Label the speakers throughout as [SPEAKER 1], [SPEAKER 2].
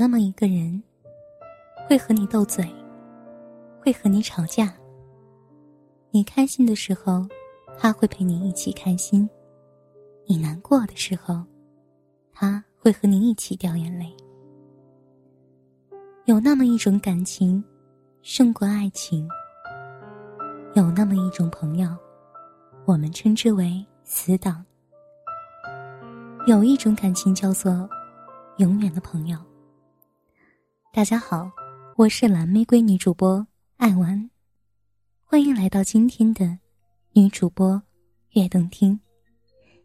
[SPEAKER 1] 那么一个人，会和你斗嘴，会和你吵架。你开心的时候，他会陪你一起开心；你难过的时候，他会和你一起掉眼泪。有那么一种感情，胜过爱情。有那么一种朋友，我们称之为死党。有一种感情叫做永远的朋友。大家好，我是蓝玫瑰女主播艾文，欢迎来到今天的女主播悦动听。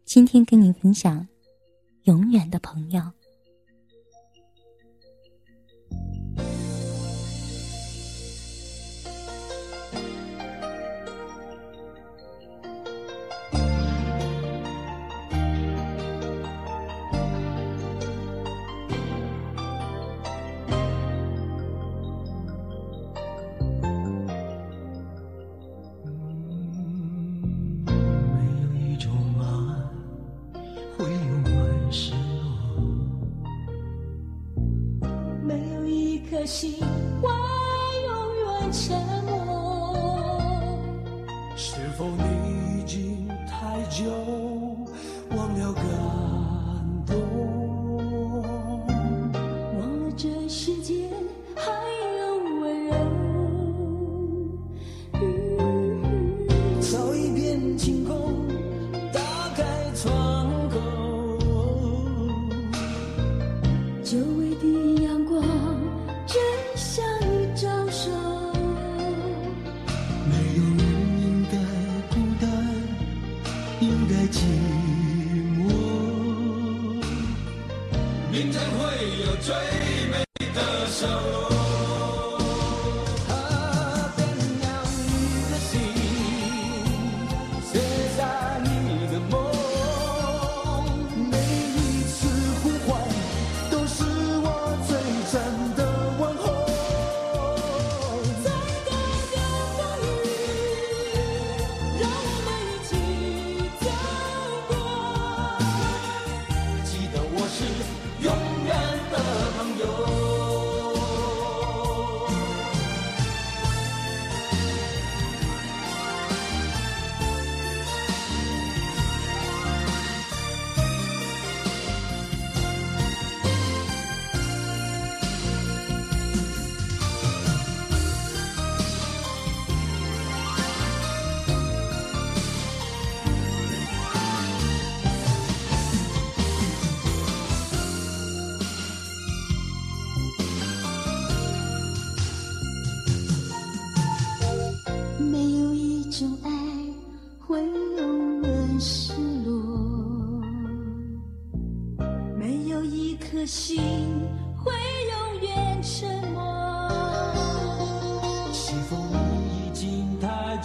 [SPEAKER 1] 今天跟你分享永远的朋友。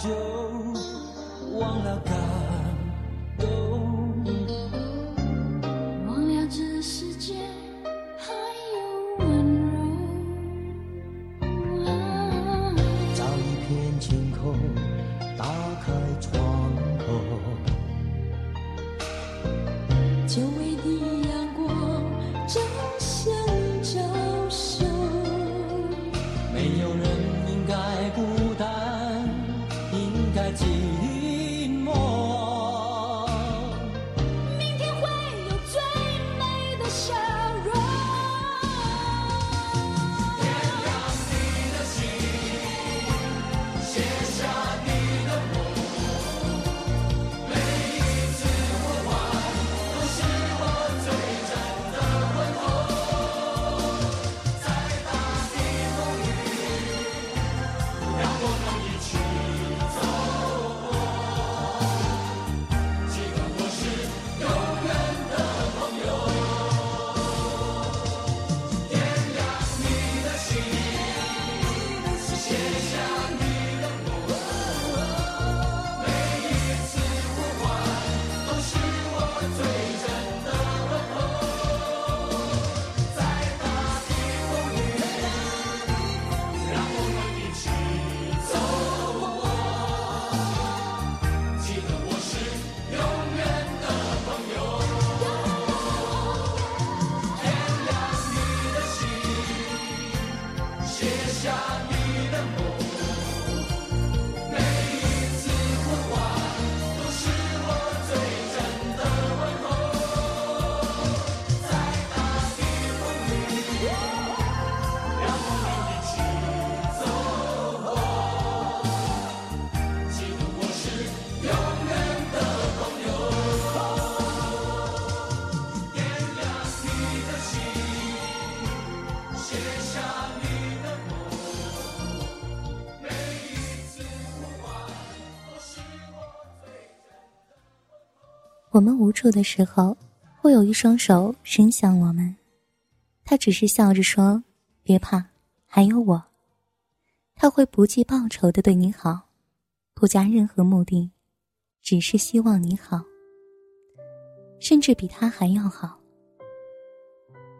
[SPEAKER 2] 就忘了
[SPEAKER 3] 告
[SPEAKER 4] 我们无助的时候，会有一双手伸向我们，他只是笑着说：“别怕，还有我。”他会不计报酬的对你好，不加任何目的，只是希望你好，甚至比他还要好，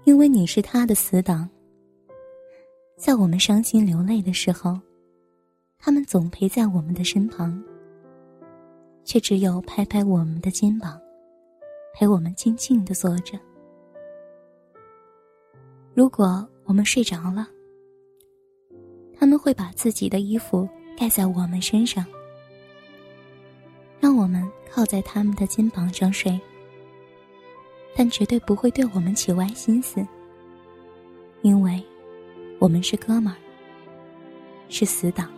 [SPEAKER 4] 因为你是他的死党。在我们伤心流泪的时候，他们总陪在我们的身旁。却只有拍拍我们的肩膀，陪我们静静的坐着。如果我们睡着了，他们会把自己的衣服盖在我们身上，让我们靠在他们的肩膀上睡，但绝对不会对我们起歪心思，因为我们是哥们儿，是死党。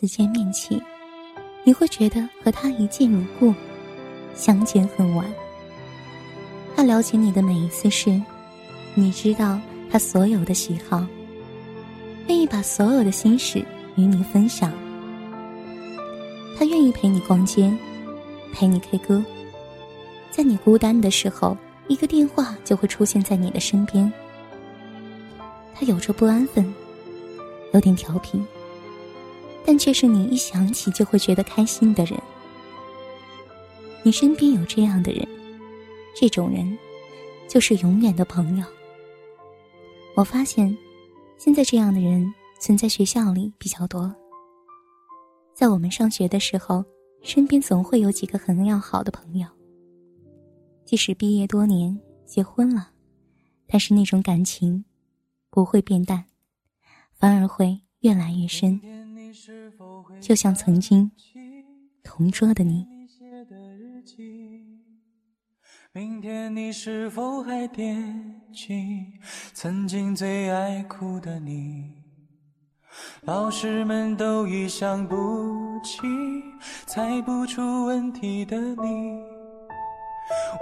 [SPEAKER 4] 次见面起，你会觉得和他一见如故，相见恨晚。他了解你的每一次事，你知道他所有的喜好，愿意把所有的心事与你分享。他愿意陪你逛街，陪你 K 歌，在你孤单的时候，一个电话就会出现在你的身边。他有着不安分，有点调皮。但却是你一想起就会觉得开心的人。你身边有这样的人，这种人，就是永远的朋友。我发现，现在这样的人存在学校里比较多。在我们上学的时候，身边总会有几个很要好的朋友。即使毕业多年，结婚了，但是那种感情，不会变淡，反而会越来越深。就像曾经同桌的你。
[SPEAKER 5] 明天你是否还惦记曾经最爱哭的你？老师们都已想不起猜不出问题的你。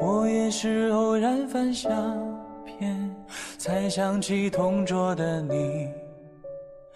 [SPEAKER 5] 我也是偶然翻相片，才想起同桌的你。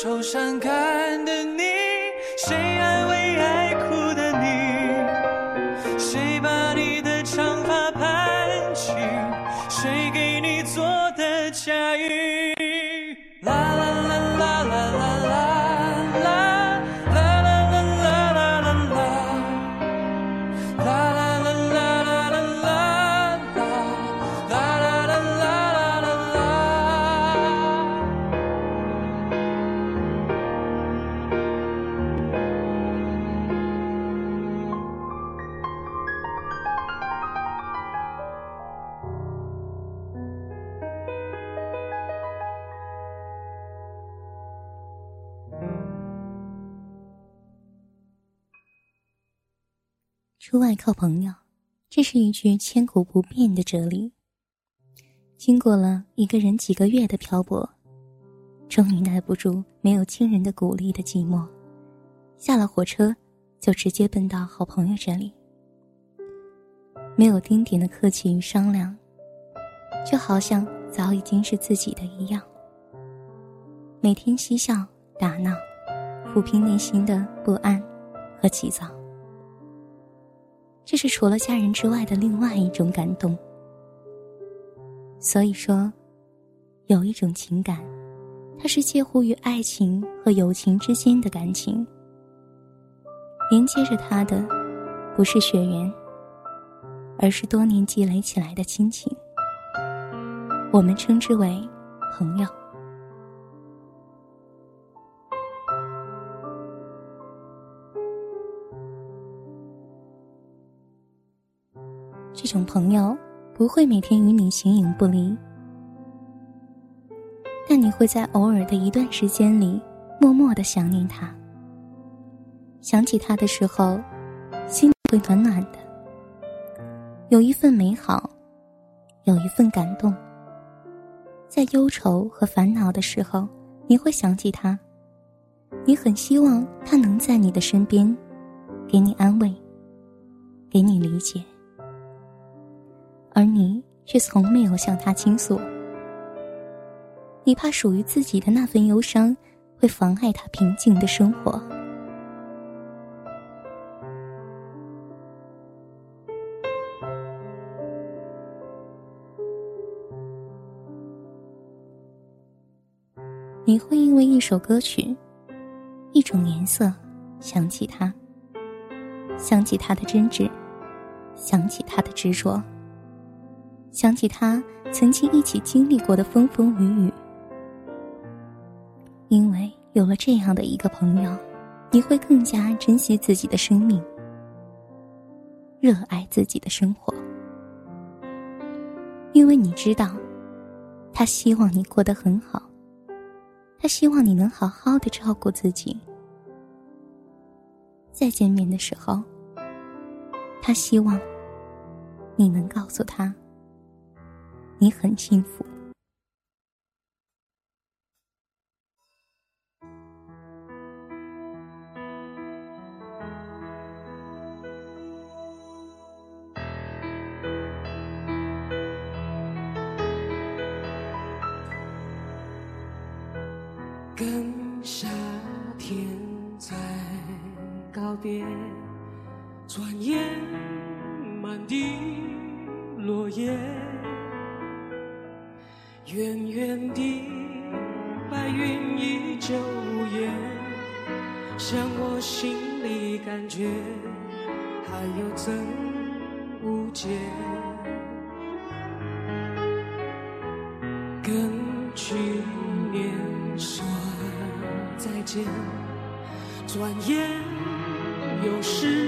[SPEAKER 5] 愁善感的
[SPEAKER 4] 外靠朋友，这是一句千古不变的哲理。经过了一个人几个月的漂泊，终于耐不住没有亲人的鼓励的寂寞，下了火车就直接奔到好朋友这里。没有丁点的客气与商量，就好像早已经是自己的一样。每天嬉笑打闹，抚平内心的不安和急躁。这是除了家人之外的另外一种感动。所以说，有一种情感，它是介乎于爱情和友情之间的感情。连接着它的，不是血缘，而是多年积累起来的亲情。我们称之为朋友。种朋友不会每天与你形影不离，但你会在偶尔的一段时间里，默默的想念他。想起他的时候，心会暖暖的，有一份美好，有一份感动。在忧愁和烦恼的时候，你会想起他，你很希望他能在你的身边，给你安慰，给你理解。而你却从没有向他倾诉，你怕属于自己的那份忧伤会妨碍他平静的生活。你会因为一首歌曲、一种颜色想起他，想起他的真挚，想起他的执着。想起他曾经一起经历过的风风雨雨，因为有了这样的一个朋友，你会更加珍惜自己的生命，热爱自己的生活，因为你知道，他希望你过得很好，他希望你能好好的照顾自己。再见面的时候，他希望你能告诉他。你很幸福。
[SPEAKER 6] 跟夏天在告别，转眼满地落叶。远远的白云依旧无言，像我心里感觉，还有怎无解？跟去年说再见，转眼又是。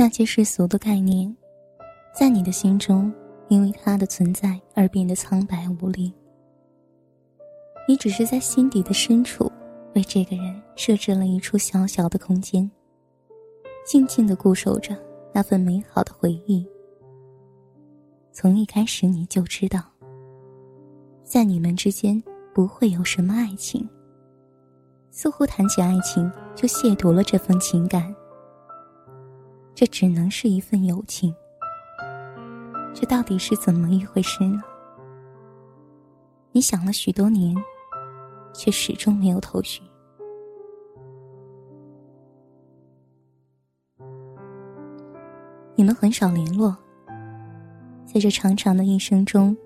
[SPEAKER 4] 那些世俗的概念，在你的心中，因为它的存在而变得苍白无力。你只是在心底的深处，为这个人设置了一处小小的空间，静静的固守着那份美好的回忆。从一开始你就知道，在你们之间不会有什么爱情。似乎谈起爱情，就亵渎了这份情感。这只能是一份友情，这到底是怎么一回事呢？你想了许多年，却始终没有头绪。你们很少联络，在这长长的一生中，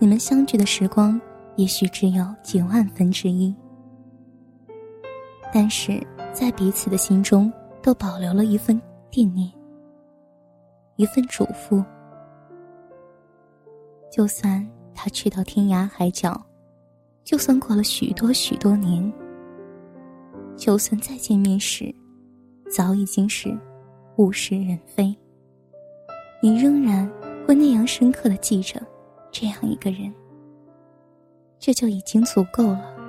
[SPEAKER 4] 你们相聚的时光也许只有几万分之一，但是在彼此的心中都保留了一份。惦念，一份嘱咐。就算他去到天涯海角，就算过了许多许多年，就算再见面时，早已经是物是人非，你仍然会那样深刻的记着这样一个人，这就已经足够了。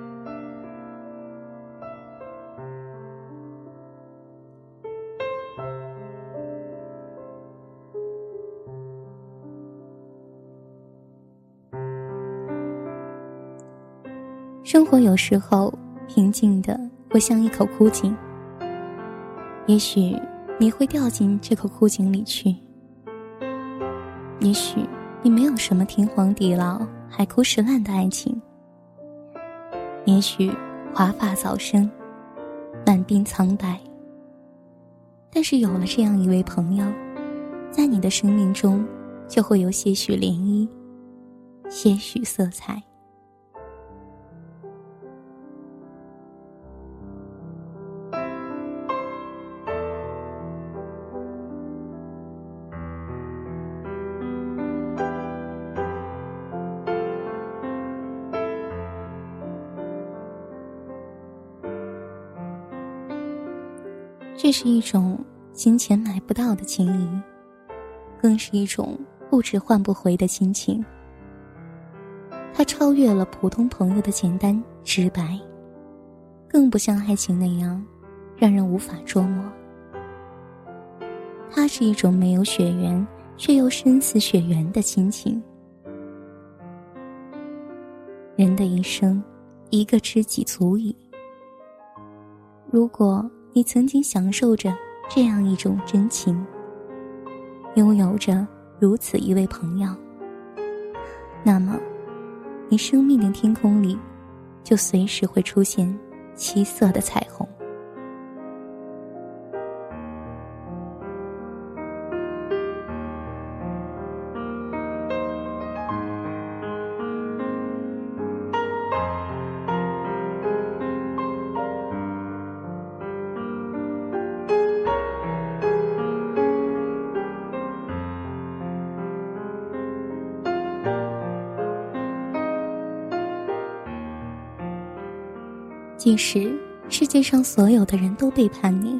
[SPEAKER 4] 生活有时候平静的会像一口枯井，也许你会掉进这口枯井里去。也许你没有什么天荒地老、海枯石烂的爱情。也许华发早生，满鬓苍白。但是有了这样一位朋友，在你的生命中，就会有些许涟漪，些许色彩。是一种金钱买不到的情谊，更是一种物质换不回的亲情。它超越了普通朋友的简单直白，更不像爱情那样让人无法捉摸。它是一种没有血缘却又深似血缘的亲情。人的一生，一个知己足矣。如果。你曾经享受着这样一种真情，拥有着如此一位朋友，那么，你生命的天空里，就随时会出现七色的彩虹。即使世界上所有的人都背叛你，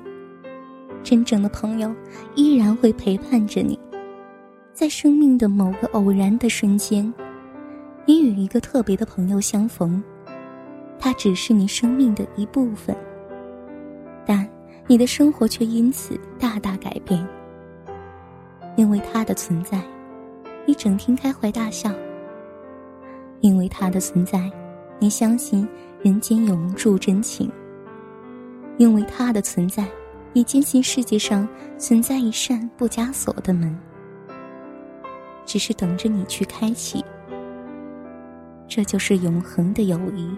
[SPEAKER 4] 真正的朋友依然会陪伴着你。在生命的某个偶然的瞬间，你与一个特别的朋友相逢，他只是你生命的一部分，但你的生活却因此大大改变。因为他的存在，你整天开怀大笑；因为他的存在，你相信。人间永驻真情，因为他的存在，你坚信世界上存在一扇不加锁的门，只是等着你去开启。这就是永恒的友谊。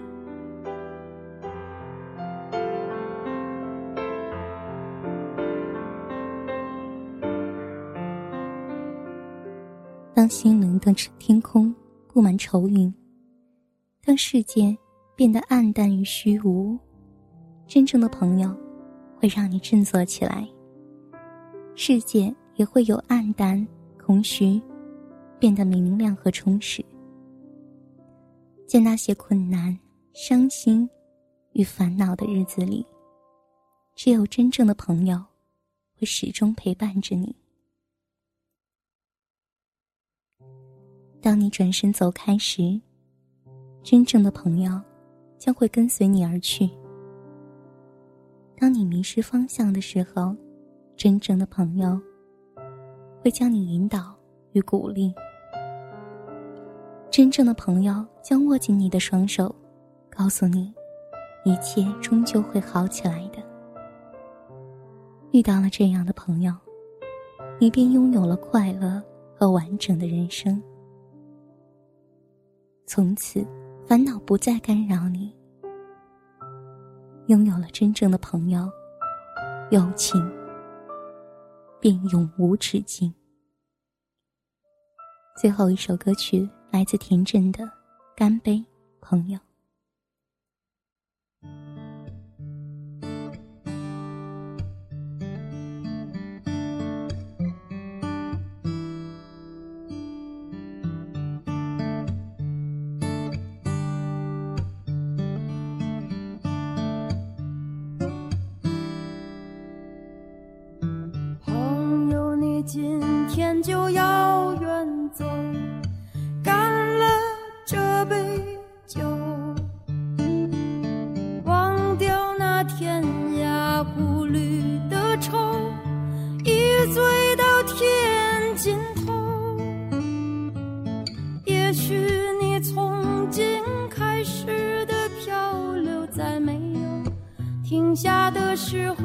[SPEAKER 4] 当心灵的天空布满愁云，当世界。变得暗淡与虚无，真正的朋友会让你振作起来。世界也会有暗淡、空虚，变得明亮和充实。在那些困难、伤心与烦恼的日子里，只有真正的朋友会始终陪伴着你。当你转身走开时，真正的朋友。将会跟随你而去。当你迷失方向的时候，真正的朋友会将你引导与鼓励。真正的朋友将握紧你的双手，告诉你，一切终究会好起来的。遇到了这样的朋友，你便拥有了快乐和完整的人生。从此。烦恼不再干扰你，拥有了真正的朋友，友情便永无止境。最后一首歌曲来自田震的《干杯，朋友》。
[SPEAKER 7] 天涯孤旅的愁一醉到天尽头。也许你从今开始的漂流在没有停下的时候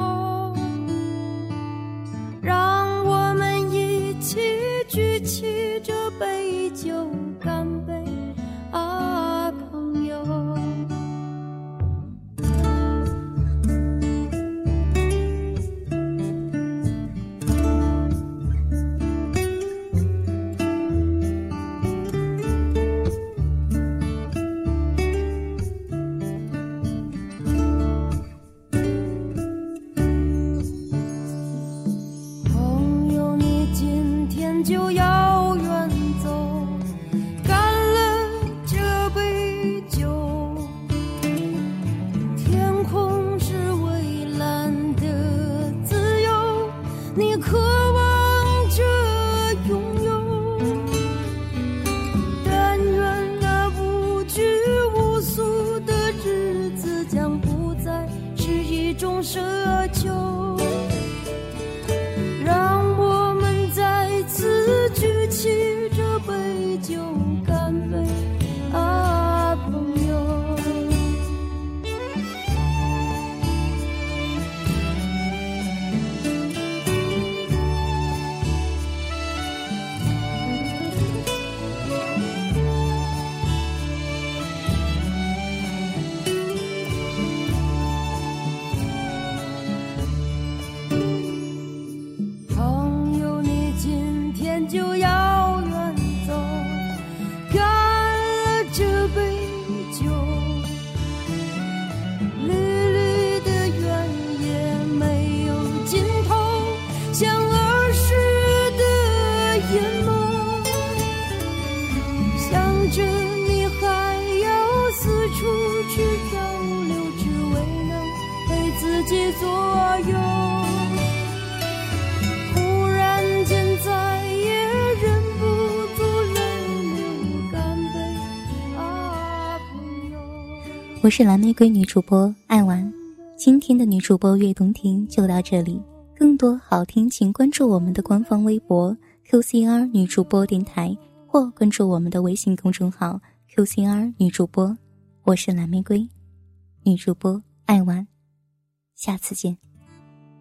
[SPEAKER 4] 我是蓝玫瑰女主播爱玩。今天的女主播悦动听就到这里更多好听请关注我们的官方微博 qcr 女主播电台或关注我们的微信公众号 qcr 女主播。我是蓝玫瑰女主播爱玩。下次见。